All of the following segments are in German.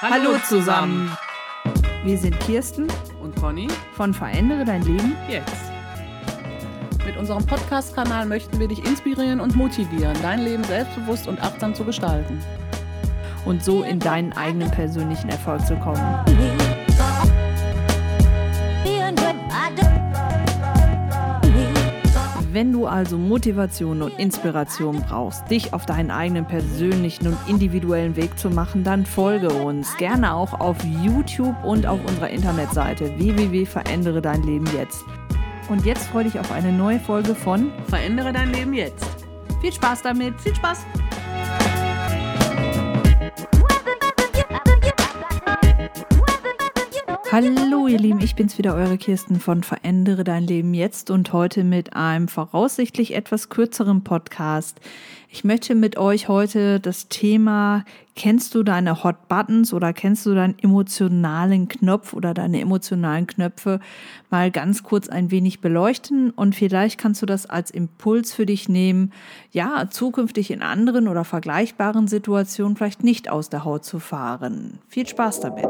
Hallo zusammen. Wir sind Kirsten Und Conny, von Verändere dein Leben. jetzt. Mit unserem Podcast-Kanal möchten wir dich inspirieren und motivieren, dein Leben selbstbewusst und achtsam zu gestalten. und so in deinen eigenen persönlichen Erfolg zu kommen. Wenn du also Motivation und Inspiration brauchst, dich auf deinen eigenen persönlichen und individuellen Weg zu machen, dann folge uns gerne auch auf YouTube und auf unserer Internetseite www.verändere dein Leben jetzt. Und jetzt freue dich auf eine neue Folge von Verändere dein Leben jetzt. Viel Spaß damit. Viel Spaß! Hallo ihr Lieben, ich bin's wieder, eure Kirsten von Verändere dein Leben jetzt und heute mit einem voraussichtlich etwas kürzeren Podcast. Ich möchte mit euch heute das Thema, kennst du deine Hot Buttons oder kennst du deinen emotionalen Knopf oder deine emotionalen Knöpfe mal ganz kurz ein wenig beleuchten und vielleicht kannst du das als Impuls für dich nehmen, ja, zukünftig in anderen oder vergleichbaren Situationen vielleicht nicht aus der Haut zu fahren. Viel Spaß damit.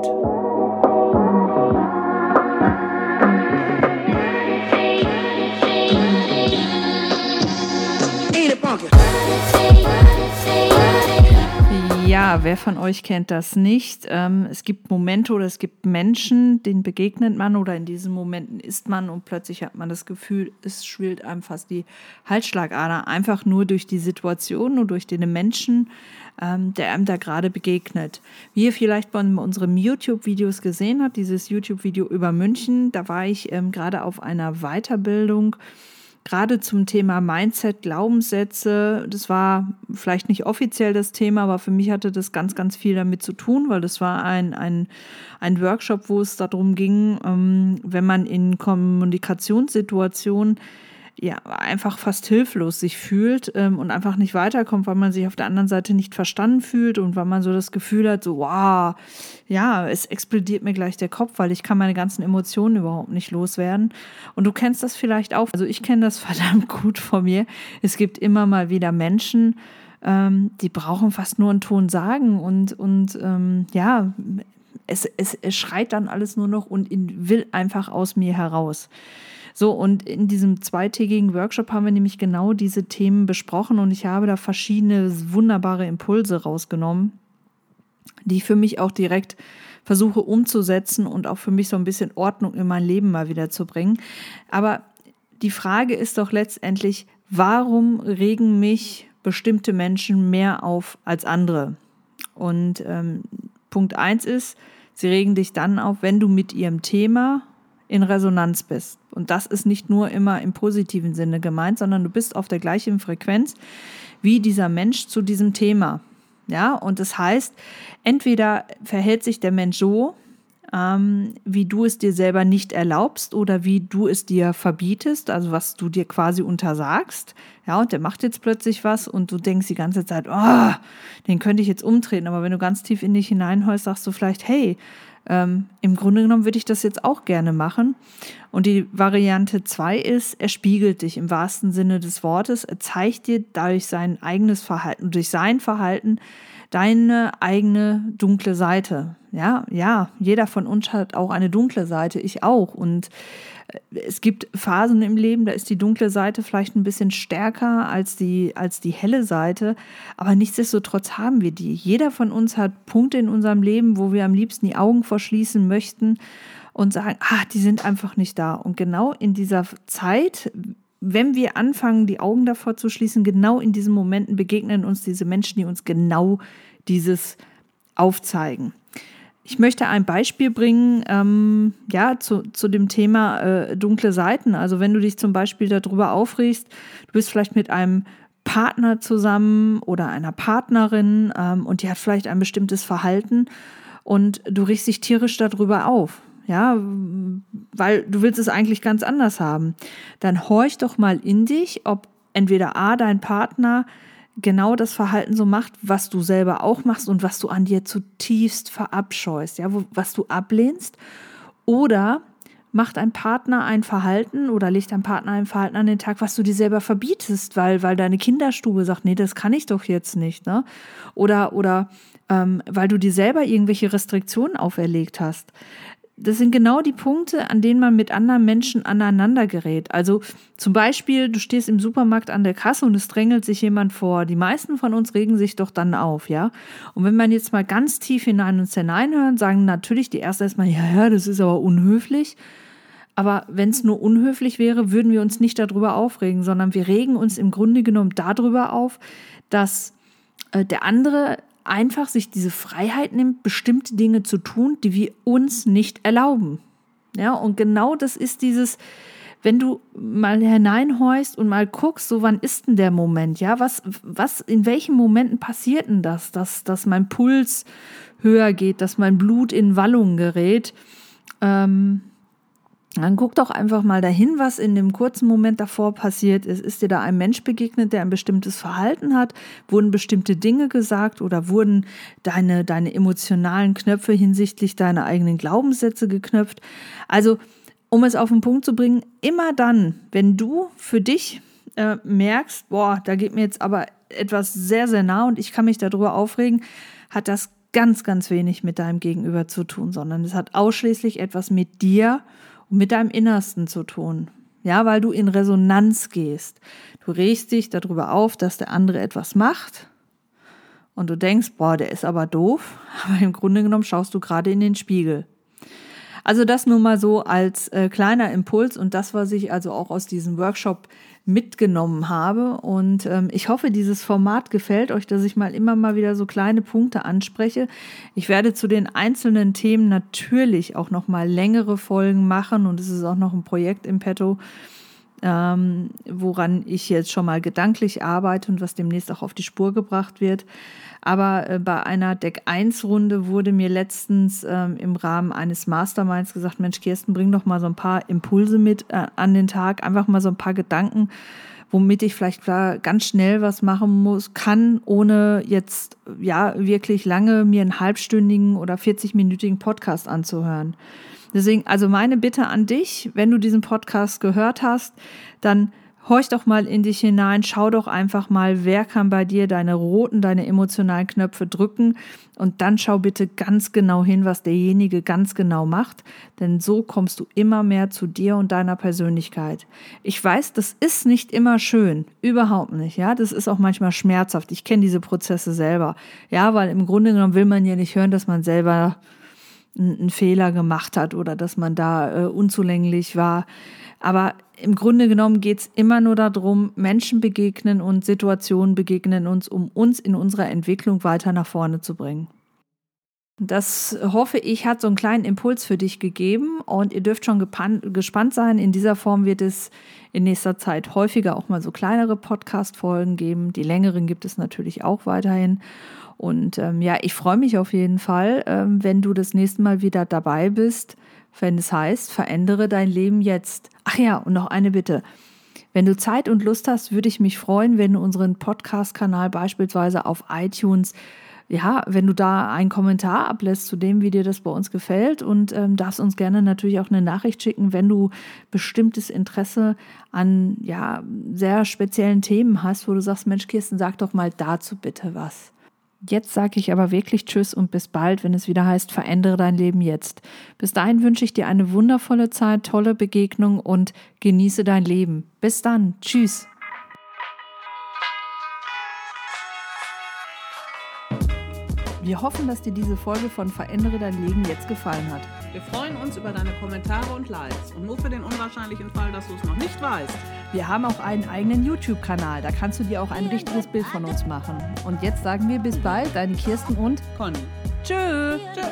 Ja, wer von euch kennt das nicht? Ähm, es gibt Momente oder es gibt Menschen, denen begegnet man oder in diesen Momenten ist man und plötzlich hat man das Gefühl, es schwillt einem fast die Halsschlagader, einfach nur durch die Situation und durch den Menschen, ähm, der einem da gerade begegnet. Wie ihr vielleicht bei unseren YouTube-Videos gesehen habt, dieses YouTube-Video über München, da war ich ähm, gerade auf einer Weiterbildung gerade zum Thema Mindset, Glaubenssätze. Das war vielleicht nicht offiziell das Thema, aber für mich hatte das ganz, ganz viel damit zu tun, weil das war ein, ein, ein Workshop, wo es darum ging, ähm, wenn man in Kommunikationssituationen ja, einfach fast hilflos sich fühlt ähm, und einfach nicht weiterkommt, weil man sich auf der anderen Seite nicht verstanden fühlt und weil man so das Gefühl hat, so, wow, ja, es explodiert mir gleich der Kopf, weil ich kann meine ganzen Emotionen überhaupt nicht loswerden. Und du kennst das vielleicht auch. Also ich kenne das verdammt gut von mir. Es gibt immer mal wieder Menschen, ähm, die brauchen fast nur einen Ton sagen und, und ähm, ja, es, es, es schreit dann alles nur noch und will einfach aus mir heraus. So, und in diesem zweitägigen Workshop haben wir nämlich genau diese Themen besprochen und ich habe da verschiedene wunderbare Impulse rausgenommen, die ich für mich auch direkt versuche umzusetzen und auch für mich so ein bisschen Ordnung in mein Leben mal wieder zu bringen. Aber die Frage ist doch letztendlich, warum regen mich bestimmte Menschen mehr auf als andere? Und ähm, Punkt eins ist, sie regen dich dann auf, wenn du mit ihrem Thema in Resonanz bist. Und das ist nicht nur immer im positiven Sinne gemeint, sondern du bist auf der gleichen Frequenz wie dieser Mensch zu diesem Thema. Ja, und das heißt, entweder verhält sich der Mensch so, ähm, wie du es dir selber nicht erlaubst oder wie du es dir verbietest, also was du dir quasi untersagst. Ja, und der macht jetzt plötzlich was und du denkst die ganze Zeit, oh, den könnte ich jetzt umtreten. Aber wenn du ganz tief in dich hineinhörst, sagst du vielleicht, hey, ähm, Im Grunde genommen würde ich das jetzt auch gerne machen. Und die Variante 2 ist, er spiegelt dich im wahrsten Sinne des Wortes. Er zeigt dir durch sein eigenes Verhalten, durch sein Verhalten deine eigene dunkle Seite. Ja, ja, jeder von uns hat auch eine dunkle Seite, ich auch. Und es gibt Phasen im Leben, da ist die dunkle Seite vielleicht ein bisschen stärker als die, als die helle Seite, aber nichtsdestotrotz haben wir die. Jeder von uns hat Punkte in unserem Leben, wo wir am liebsten die Augen verschließen möchten und sagen, ah, die sind einfach nicht da. Und genau in dieser Zeit, wenn wir anfangen, die Augen davor zu schließen, genau in diesen Momenten begegnen uns diese Menschen, die uns genau dieses aufzeigen. Ich möchte ein Beispiel bringen, ähm, ja, zu, zu dem Thema äh, dunkle Seiten. Also wenn du dich zum Beispiel darüber aufregst, du bist vielleicht mit einem Partner zusammen oder einer Partnerin ähm, und die hat vielleicht ein bestimmtes Verhalten und du riechst dich tierisch darüber auf. Ja, weil du willst es eigentlich ganz anders haben. Dann horch doch mal in dich, ob entweder A, dein Partner genau das Verhalten so macht, was du selber auch machst und was du an dir zutiefst verabscheust, ja, was du ablehnst, oder macht ein Partner ein Verhalten oder legt ein Partner ein Verhalten an den Tag, was du dir selber verbietest, weil, weil deine Kinderstube sagt, nee, das kann ich doch jetzt nicht. Ne? Oder, oder ähm, weil du dir selber irgendwelche Restriktionen auferlegt hast. Das sind genau die Punkte, an denen man mit anderen Menschen aneinander gerät. Also zum Beispiel, du stehst im Supermarkt an der Kasse und es drängelt sich jemand vor. Die meisten von uns regen sich doch dann auf, ja. Und wenn man jetzt mal ganz tief hinein uns hineinhört, sagen natürlich die ersten erstmal, ja, ja, das ist aber unhöflich. Aber wenn es nur unhöflich wäre, würden wir uns nicht darüber aufregen, sondern wir regen uns im Grunde genommen darüber auf, dass äh, der andere einfach sich diese Freiheit nimmt, bestimmte Dinge zu tun, die wir uns nicht erlauben. Ja, und genau das ist dieses, wenn du mal hineinhorchst und mal guckst, so wann ist denn der Moment? Ja, was, was, in welchen Momenten passiert denn das, dass, dass mein Puls höher geht, dass mein Blut in Wallung gerät? Ähm, dann guck doch einfach mal dahin, was in dem kurzen Moment davor passiert ist. Ist dir da ein Mensch begegnet, der ein bestimmtes Verhalten hat? Wurden bestimmte Dinge gesagt oder wurden deine, deine emotionalen Knöpfe hinsichtlich deiner eigenen Glaubenssätze geknöpft? Also, um es auf den Punkt zu bringen, immer dann, wenn du für dich äh, merkst, boah, da geht mir jetzt aber etwas sehr, sehr nah und ich kann mich darüber aufregen, hat das ganz, ganz wenig mit deinem Gegenüber zu tun, sondern es hat ausschließlich etwas mit dir mit deinem Innersten zu tun. Ja, weil du in Resonanz gehst. Du regst dich darüber auf, dass der andere etwas macht und du denkst, boah, der ist aber doof, aber im Grunde genommen schaust du gerade in den Spiegel. Also das nur mal so als äh, kleiner Impuls und das, was ich also auch aus diesem Workshop mitgenommen habe. Und ähm, ich hoffe, dieses Format gefällt euch, dass ich mal immer mal wieder so kleine Punkte anspreche. Ich werde zu den einzelnen Themen natürlich auch noch mal längere Folgen machen und es ist auch noch ein Projekt im Petto, ähm, woran ich jetzt schon mal gedanklich arbeite und was demnächst auch auf die Spur gebracht wird. Aber äh, bei einer Deck 1 Runde wurde mir letztens ähm, im Rahmen eines Masterminds gesagt, Mensch, Kirsten, bring doch mal so ein paar Impulse mit äh, an den Tag, einfach mal so ein paar Gedanken, womit ich vielleicht ganz schnell was machen muss, kann, ohne jetzt ja wirklich lange mir einen halbstündigen oder 40-minütigen Podcast anzuhören. Deswegen, also meine Bitte an dich, wenn du diesen Podcast gehört hast, dann horch doch mal in dich hinein, schau doch einfach mal, wer kann bei dir deine roten, deine emotionalen Knöpfe drücken und dann schau bitte ganz genau hin, was derjenige ganz genau macht, denn so kommst du immer mehr zu dir und deiner Persönlichkeit. Ich weiß, das ist nicht immer schön, überhaupt nicht, ja, das ist auch manchmal schmerzhaft. Ich kenne diese Prozesse selber. Ja, weil im Grunde genommen will man ja nicht hören, dass man selber einen Fehler gemacht hat oder dass man da äh, unzulänglich war. Aber im Grunde genommen geht es immer nur darum, Menschen begegnen und Situationen begegnen uns, um uns in unserer Entwicklung weiter nach vorne zu bringen. Das hoffe ich, hat so einen kleinen Impuls für dich gegeben und ihr dürft schon gespannt sein. In dieser Form wird es in nächster Zeit häufiger auch mal so kleinere Podcast-Folgen geben. Die längeren gibt es natürlich auch weiterhin. Und ähm, ja, ich freue mich auf jeden Fall, ähm, wenn du das nächste Mal wieder dabei bist wenn es heißt, verändere dein Leben jetzt. Ach ja, und noch eine Bitte. Wenn du Zeit und Lust hast, würde ich mich freuen, wenn du unseren Podcast-Kanal beispielsweise auf iTunes, ja, wenn du da einen Kommentar ablässt zu dem, wie dir das bei uns gefällt und ähm, darfst uns gerne natürlich auch eine Nachricht schicken, wenn du bestimmtes Interesse an, ja, sehr speziellen Themen hast, wo du sagst, Mensch, Kirsten, sag doch mal dazu bitte was. Jetzt sage ich aber wirklich Tschüss und bis bald, wenn es wieder heißt, verändere dein Leben jetzt. Bis dahin wünsche ich dir eine wundervolle Zeit, tolle Begegnung und genieße dein Leben. Bis dann. Tschüss. Wir hoffen, dass dir diese Folge von Verändere dein Leben jetzt gefallen hat. Wir freuen uns über deine Kommentare und Likes. Und nur für den unwahrscheinlichen Fall, dass du es noch nicht weißt. Wir haben auch einen eigenen YouTube-Kanal. Da kannst du dir auch ein richtiges Bild von uns machen. Und jetzt sagen wir bis bald, deine Kirsten und Conny. Tschö. Tschö.